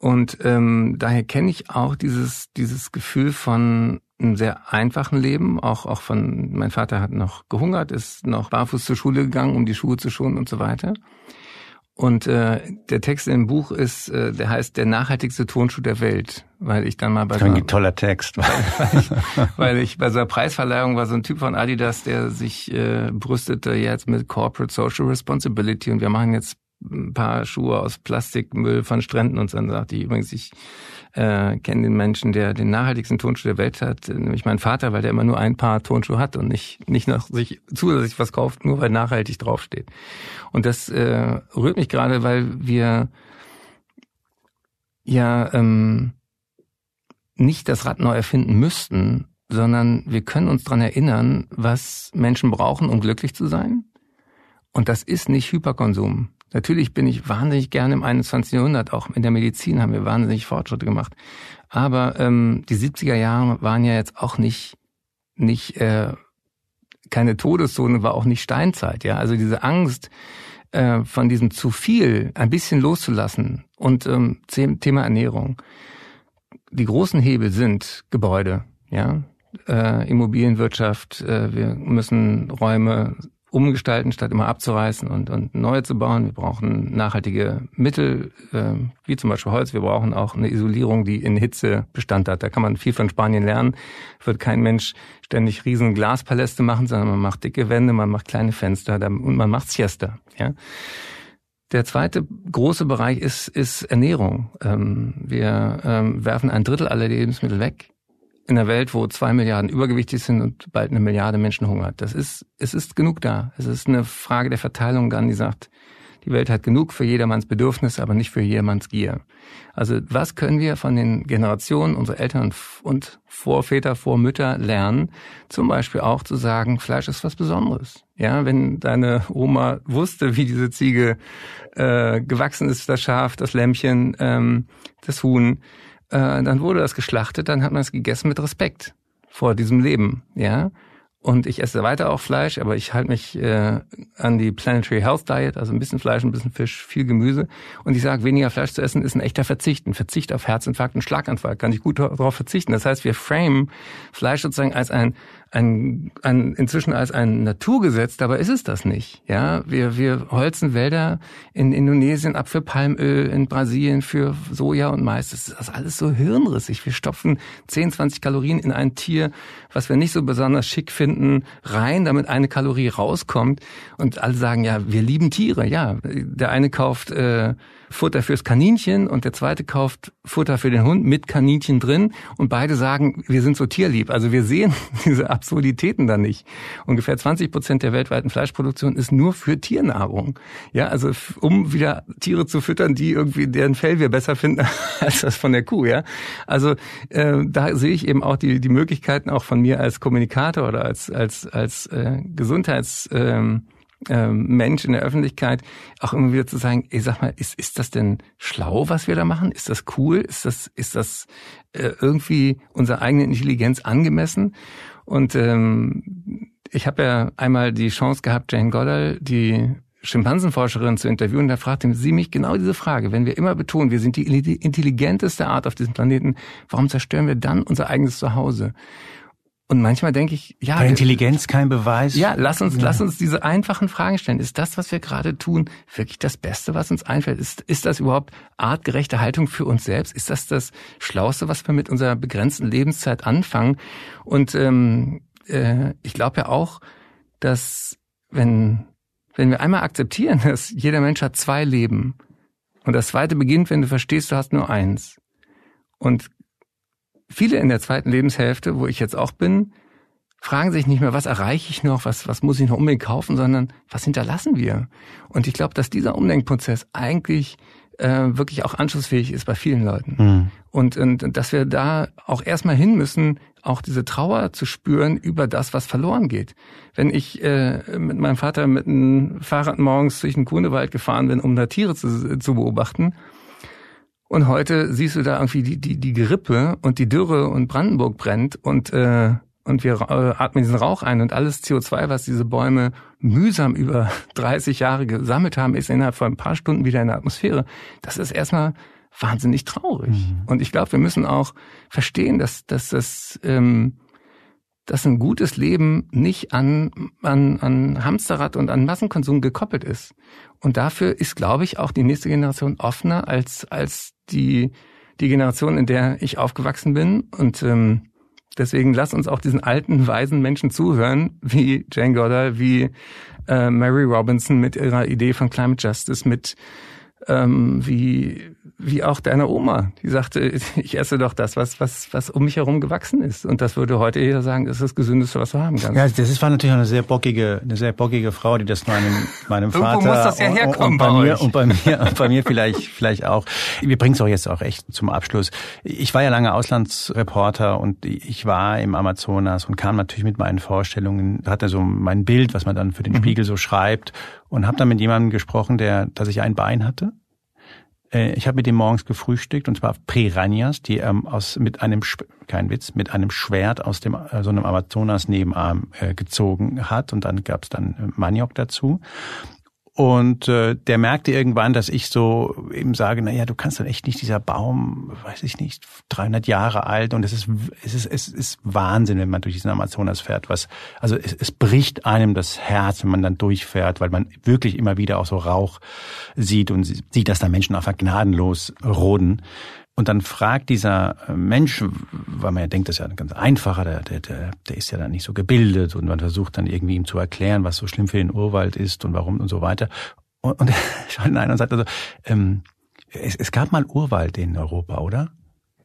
Und ähm, daher kenne ich auch dieses dieses Gefühl von einem sehr einfachen Leben, auch auch von mein Vater hat noch gehungert, ist noch barfuß zur Schule gegangen, um die Schuhe zu schonen und so weiter. Und äh, der Text im Buch ist, äh, der heißt der nachhaltigste Tonschuh der Welt, weil ich dann mal bei so ein toller Text, weil, weil, ich, weil ich bei so einer Preisverleihung war so ein Typ von Adidas, der sich äh, brüstete jetzt mit Corporate Social Responsibility und wir machen jetzt ein paar Schuhe aus Plastikmüll von Stränden und so. Sagte ich übrigens, ich äh, kenne den Menschen, der den nachhaltigsten Tonschuh der Welt hat, nämlich mein Vater, weil der immer nur ein Paar Tonschuhe hat und nicht, nicht noch sich zusätzlich was kauft, nur weil nachhaltig draufsteht. Und das äh, rührt mich gerade, weil wir ja ähm, nicht das Rad neu erfinden müssten, sondern wir können uns dran erinnern, was Menschen brauchen, um glücklich zu sein. Und das ist nicht Hyperkonsum. Natürlich bin ich wahnsinnig gerne im 21. Jahrhundert, auch in der Medizin haben wir wahnsinnig Fortschritte gemacht. Aber ähm, die 70er Jahre waren ja jetzt auch nicht, nicht äh, keine Todeszone, war auch nicht Steinzeit. Ja, Also diese Angst äh, von diesem zu viel ein bisschen loszulassen und ähm, Thema Ernährung. Die großen Hebel sind Gebäude, ja, äh, Immobilienwirtschaft, äh, wir müssen Räume umgestalten, statt immer abzureißen und, und neue zu bauen. Wir brauchen nachhaltige Mittel, äh, wie zum Beispiel Holz. Wir brauchen auch eine Isolierung, die in Hitze Bestand hat. Da kann man viel von Spanien lernen. Wird kein Mensch ständig riesen Glaspaläste machen, sondern man macht dicke Wände, man macht kleine Fenster und man macht Siesta. Ja? Der zweite große Bereich ist, ist Ernährung. Ähm, wir ähm, werfen ein Drittel aller Lebensmittel weg in einer Welt, wo zwei Milliarden übergewichtig sind und bald eine Milliarde Menschen hungert. Das ist, es ist genug da. Es ist eine Frage der Verteilung dann, sagt, die Welt hat genug für jedermanns Bedürfnis, aber nicht für jedermanns Gier. Also was können wir von den Generationen unserer Eltern und Vorväter, Vormütter lernen? Zum Beispiel auch zu sagen, Fleisch ist was Besonderes. Ja, wenn deine Oma wusste, wie diese Ziege äh, gewachsen ist, das Schaf, das Lämmchen, ähm, das Huhn, äh, dann wurde das geschlachtet, dann hat man es gegessen mit Respekt vor diesem Leben, ja. Und ich esse weiter auch Fleisch, aber ich halte mich äh, an die Planetary Health Diet, also ein bisschen Fleisch, ein bisschen Fisch, viel Gemüse. Und ich sage, weniger Fleisch zu essen ist ein echter Verzicht. Ein Verzicht auf Herzinfarkt und Schlaganfall kann ich gut darauf verzichten. Das heißt, wir frame Fleisch sozusagen als ein ein, ein, inzwischen als ein Naturgesetz, dabei ist es das nicht. Ja, wir, wir holzen Wälder in Indonesien ab für Palmöl, in Brasilien für Soja und Mais. Das ist alles so hirnrissig. Wir stopfen 10, 20 Kalorien in ein Tier, was wir nicht so besonders schick finden, rein, damit eine Kalorie rauskommt. Und alle sagen, ja, wir lieben Tiere. Ja, der eine kauft äh, Futter fürs Kaninchen und der zweite kauft Futter für den Hund mit Kaninchen drin und beide sagen, wir sind so tierlieb. Also wir sehen diese Absurditäten da nicht. Ungefähr 20 Prozent der weltweiten Fleischproduktion ist nur für Tiernahrung. Ja, also um wieder Tiere zu füttern, die irgendwie deren Fell wir besser finden als das von der Kuh. Ja, also äh, da sehe ich eben auch die die Möglichkeiten auch von mir als Kommunikator oder als als als äh, Gesundheits ähm, ähm, Mensch in der Öffentlichkeit auch immer wieder zu sagen, ey, sag mal, ist, ist das denn schlau, was wir da machen? Ist das cool? Ist das, ist das äh, irgendwie unserer eigenen Intelligenz angemessen? Und ähm, ich habe ja einmal die Chance gehabt, Jane Goddard, die Schimpansenforscherin zu interviewen, da fragte sie mich genau diese Frage. Wenn wir immer betonen, wir sind die intelligenteste Art auf diesem Planeten, warum zerstören wir dann unser eigenes Zuhause? Und manchmal denke ich, ja. Bei Intelligenz kein Beweis. Ja, lass uns, ja. lass uns diese einfachen Fragen stellen. Ist das, was wir gerade tun, wirklich das Beste, was uns einfällt? Ist, ist das überhaupt artgerechte Haltung für uns selbst? Ist das das Schlauste, was wir mit unserer begrenzten Lebenszeit anfangen? Und ähm, äh, ich glaube ja auch, dass wenn, wenn wir einmal akzeptieren, dass jeder Mensch hat zwei Leben und das zweite beginnt, wenn du verstehst, du hast nur eins. Und viele in der zweiten Lebenshälfte, wo ich jetzt auch bin, fragen sich nicht mehr, was erreiche ich noch, was, was muss ich noch unbedingt kaufen, sondern was hinterlassen wir? Und ich glaube, dass dieser Umdenkprozess eigentlich äh, wirklich auch anschlussfähig ist bei vielen Leuten. Mhm. Und, und dass wir da auch erstmal hin müssen, auch diese Trauer zu spüren über das, was verloren geht. Wenn ich äh, mit meinem Vater mit einem Fahrrad morgens durch den Grunewald gefahren bin, um da Tiere zu, zu beobachten, und heute siehst du da irgendwie die, die, die Grippe und die Dürre und Brandenburg brennt und, äh, und wir äh, atmen diesen Rauch ein und alles CO2, was diese Bäume mühsam über 30 Jahre gesammelt haben, ist innerhalb von ein paar Stunden wieder in der Atmosphäre. Das ist erstmal wahnsinnig traurig. Mhm. Und ich glaube, wir müssen auch verstehen, dass, dass das ähm, dass ein gutes Leben nicht an, an, an Hamsterrad und an Massenkonsum gekoppelt ist. Und dafür ist, glaube ich, auch die nächste Generation offener als, als die, die Generation, in der ich aufgewachsen bin. Und ähm, deswegen lass uns auch diesen alten, weisen Menschen zuhören, wie Jane Goddard, wie äh, Mary Robinson mit ihrer Idee von Climate Justice, mit ähm, wie wie auch deine Oma, die sagte, ich esse doch das, was, was, was um mich herum gewachsen ist. Und das würde heute jeder sagen, das ist das Gesündeste, was wir haben kannst. Ja, das war natürlich eine sehr bockige, eine sehr bockige Frau, die das meinem, meinem Vater. Irgendwo muss das ja herkommen und, und bei, bei mir, Und bei mir, und bei mir vielleicht, vielleicht auch. Wir bringen es auch jetzt auch echt zum Abschluss. Ich war ja lange Auslandsreporter und ich war im Amazonas und kam natürlich mit meinen Vorstellungen, hatte so mein Bild, was man dann für den mhm. Spiegel so schreibt und habe dann mit jemandem gesprochen, der, dass ich ein Bein hatte äh, ich habe mit dem morgens gefrühstückt und zwar Piranhas, die ähm, aus mit einem kein Witz mit einem Schwert aus dem äh, so einem Amazonas Nebenarm äh, gezogen hat. Und dann gab's dann äh, Maniok dazu und äh, der merkte irgendwann, dass ich so eben sage, na ja, du kannst dann echt nicht dieser Baum, weiß ich nicht, 300 Jahre alt und es ist es ist es ist Wahnsinn, wenn man durch diesen Amazonas fährt, was also es, es bricht einem das Herz, wenn man dann durchfährt, weil man wirklich immer wieder auch so Rauch sieht und sieht, dass da Menschen einfach gnadenlos roden. Und dann fragt dieser Mensch, weil man ja denkt, das ist ja ganz einfacher, der, der, der, der ist ja dann nicht so gebildet und man versucht dann irgendwie ihm zu erklären, was so schlimm für den Urwald ist und warum und so weiter. Und, und er schaut hinein und sagt also, ähm, es, es gab mal Urwald in Europa, oder?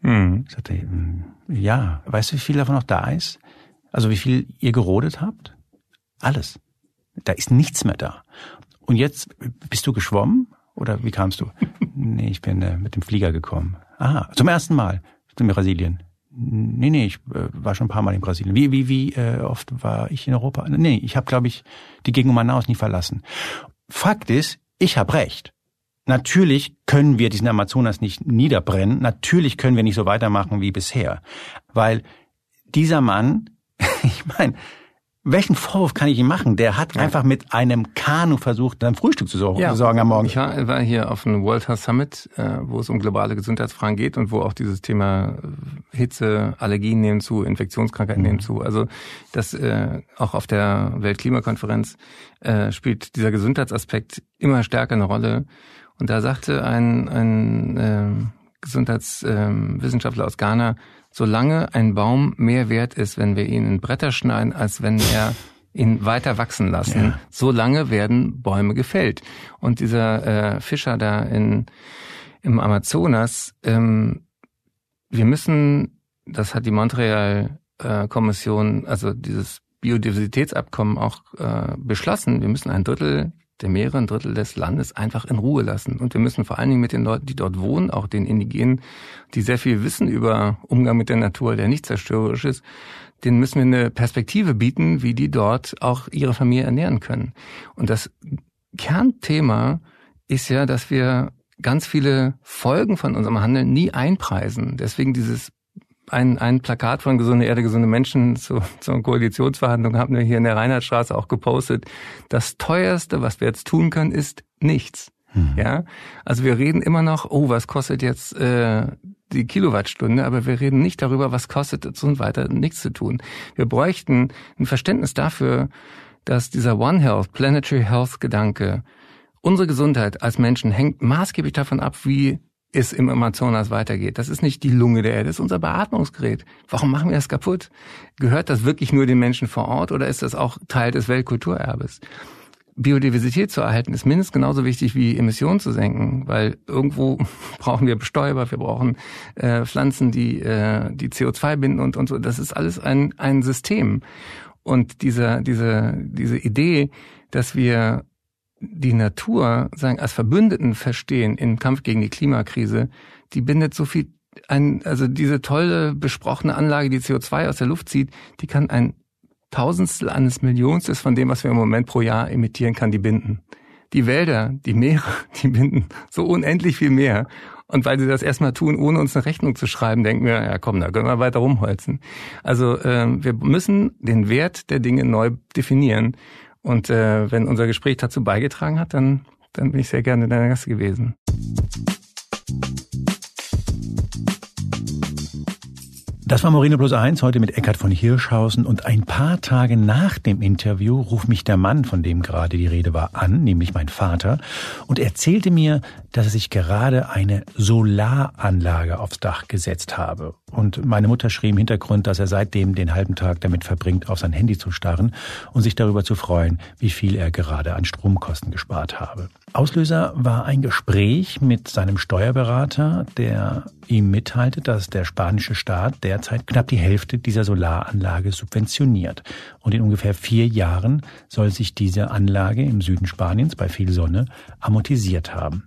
Mhm. Ich sagte, hm, ja, weißt du, wie viel davon noch da ist? Also wie viel ihr gerodet habt? Alles. Da ist nichts mehr da. Und jetzt bist du geschwommen oder wie kamst du? nee, ich bin äh, mit dem Flieger gekommen. Ah, zum ersten Mal in Brasilien. Nee, nee, ich äh, war schon ein paar Mal in Brasilien. Wie, wie, wie äh, oft war ich in Europa? Nee, ich habe, glaube ich, die Gegend um Manaus nie verlassen. Fakt ist, ich habe recht. Natürlich können wir diesen Amazonas nicht niederbrennen. Natürlich können wir nicht so weitermachen wie bisher. Weil dieser Mann, ich meine, welchen Vorwurf kann ich ihm machen? Der hat ja. einfach mit einem Kanu versucht, dann Frühstück zu sorgen, ja. sorgen am Morgen. Ich war hier auf einem World Health Summit, äh, wo es um globale Gesundheitsfragen geht und wo auch dieses Thema äh, Hitze, Allergien nehmen zu, Infektionskrankheiten mhm. nehmen zu. Also das äh, auch auf der Weltklimakonferenz spielt dieser Gesundheitsaspekt immer stärker eine Rolle. Und da sagte ein, ein äh, Gesundheitswissenschaftler äh, aus Ghana, solange ein Baum mehr wert ist, wenn wir ihn in Bretter schneiden, als wenn er ihn weiter wachsen lassen, ja. solange werden Bäume gefällt. Und dieser äh, Fischer da in, im Amazonas, ähm, wir müssen, das hat die Montreal-Kommission, äh, also dieses Biodiversitätsabkommen auch äh, beschlossen, wir müssen ein Drittel der Meere, ein Drittel des Landes einfach in Ruhe lassen. Und wir müssen vor allen Dingen mit den Leuten, die dort wohnen, auch den Indigenen, die sehr viel wissen über Umgang mit der Natur, der nicht zerstörerisch ist, denen müssen wir eine Perspektive bieten, wie die dort auch ihre Familie ernähren können. Und das Kernthema ist ja, dass wir ganz viele Folgen von unserem Handeln nie einpreisen. Deswegen dieses ein, ein Plakat von Gesunde Erde, gesunde Menschen zu, zur Koalitionsverhandlung haben wir hier in der Reinhardtstraße auch gepostet. Das teuerste, was wir jetzt tun können, ist nichts. Mhm. Ja, also wir reden immer noch, oh, was kostet jetzt äh, die Kilowattstunde, aber wir reden nicht darüber, was kostet es uns weiter nichts zu tun. Wir bräuchten ein Verständnis dafür, dass dieser One Health, Planetary Health Gedanke, unsere Gesundheit als Menschen hängt maßgeblich davon ab, wie es im Amazonas weitergeht. Das ist nicht die Lunge der Erde, das ist unser Beatmungsgerät. Warum machen wir das kaputt? Gehört das wirklich nur den Menschen vor Ort oder ist das auch Teil des Weltkulturerbes? Biodiversität zu erhalten ist mindestens genauso wichtig wie Emissionen zu senken, weil irgendwo brauchen wir Bestäuber, wir brauchen äh, Pflanzen, die äh, die CO2 binden und und so. Das ist alles ein ein System. Und diese diese diese Idee, dass wir die Natur sagen als Verbündeten verstehen im Kampf gegen die Klimakrise, die bindet so viel ein, also diese tolle besprochene Anlage, die CO2 aus der Luft zieht, die kann ein Tausendstel eines Millionstes von dem, was wir im Moment pro Jahr emittieren, kann die binden. Die Wälder, die Meere, die binden so unendlich viel mehr. Und weil sie das erstmal tun, ohne uns eine Rechnung zu schreiben, denken wir, ja komm, da können wir weiter rumholzen. Also äh, wir müssen den Wert der Dinge neu definieren. Und äh, wenn unser Gespräch dazu beigetragen hat, dann, dann bin ich sehr gerne deiner Gast gewesen. Das war Moreno Plus eins heute mit Eckhard von Hirschhausen und ein paar Tage nach dem Interview ruft mich der Mann, von dem gerade die Rede war, an, nämlich mein Vater, und erzählte mir, dass er sich gerade eine Solaranlage aufs Dach gesetzt habe. Und meine Mutter schrie im Hintergrund, dass er seitdem den halben Tag damit verbringt, auf sein Handy zu starren und sich darüber zu freuen, wie viel er gerade an Stromkosten gespart habe. Auslöser war ein Gespräch mit seinem Steuerberater, der ihm mitteilte, dass der spanische Staat derzeit knapp die Hälfte dieser Solaranlage subventioniert. Und in ungefähr vier Jahren soll sich diese Anlage im Süden Spaniens bei viel Sonne amortisiert haben.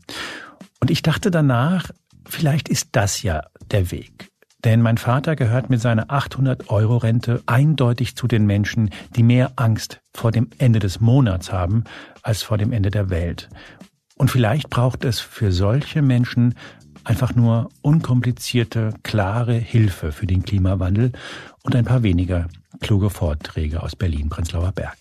Und ich dachte danach, vielleicht ist das ja der Weg. Denn mein Vater gehört mit seiner 800-Euro-Rente eindeutig zu den Menschen, die mehr Angst vor dem Ende des Monats haben als vor dem Ende der Welt. Und vielleicht braucht es für solche Menschen einfach nur unkomplizierte, klare Hilfe für den Klimawandel und ein paar weniger kluge Vorträge aus Berlin-Prenzlauer Berg.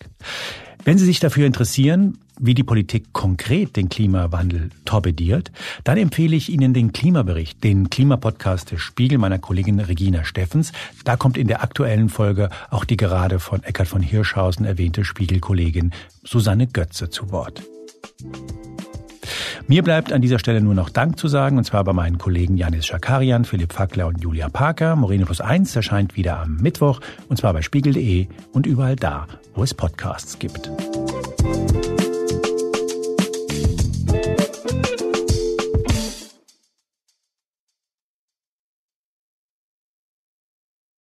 Wenn Sie sich dafür interessieren, wie die Politik konkret den Klimawandel torpediert, dann empfehle ich Ihnen den Klimabericht, den Klimapodcast des Spiegel meiner Kollegin Regina Steffens. Da kommt in der aktuellen Folge auch die gerade von Eckhard von Hirschhausen erwähnte Spiegelkollegin Susanne Götze zu Wort. Mir bleibt an dieser Stelle nur noch Dank zu sagen, und zwar bei meinen Kollegen Janis Schakarian, Philipp Fackler und Julia Parker. Moreno Plus 1 erscheint wieder am Mittwoch, und zwar bei spiegel.de und überall da, wo es Podcasts gibt.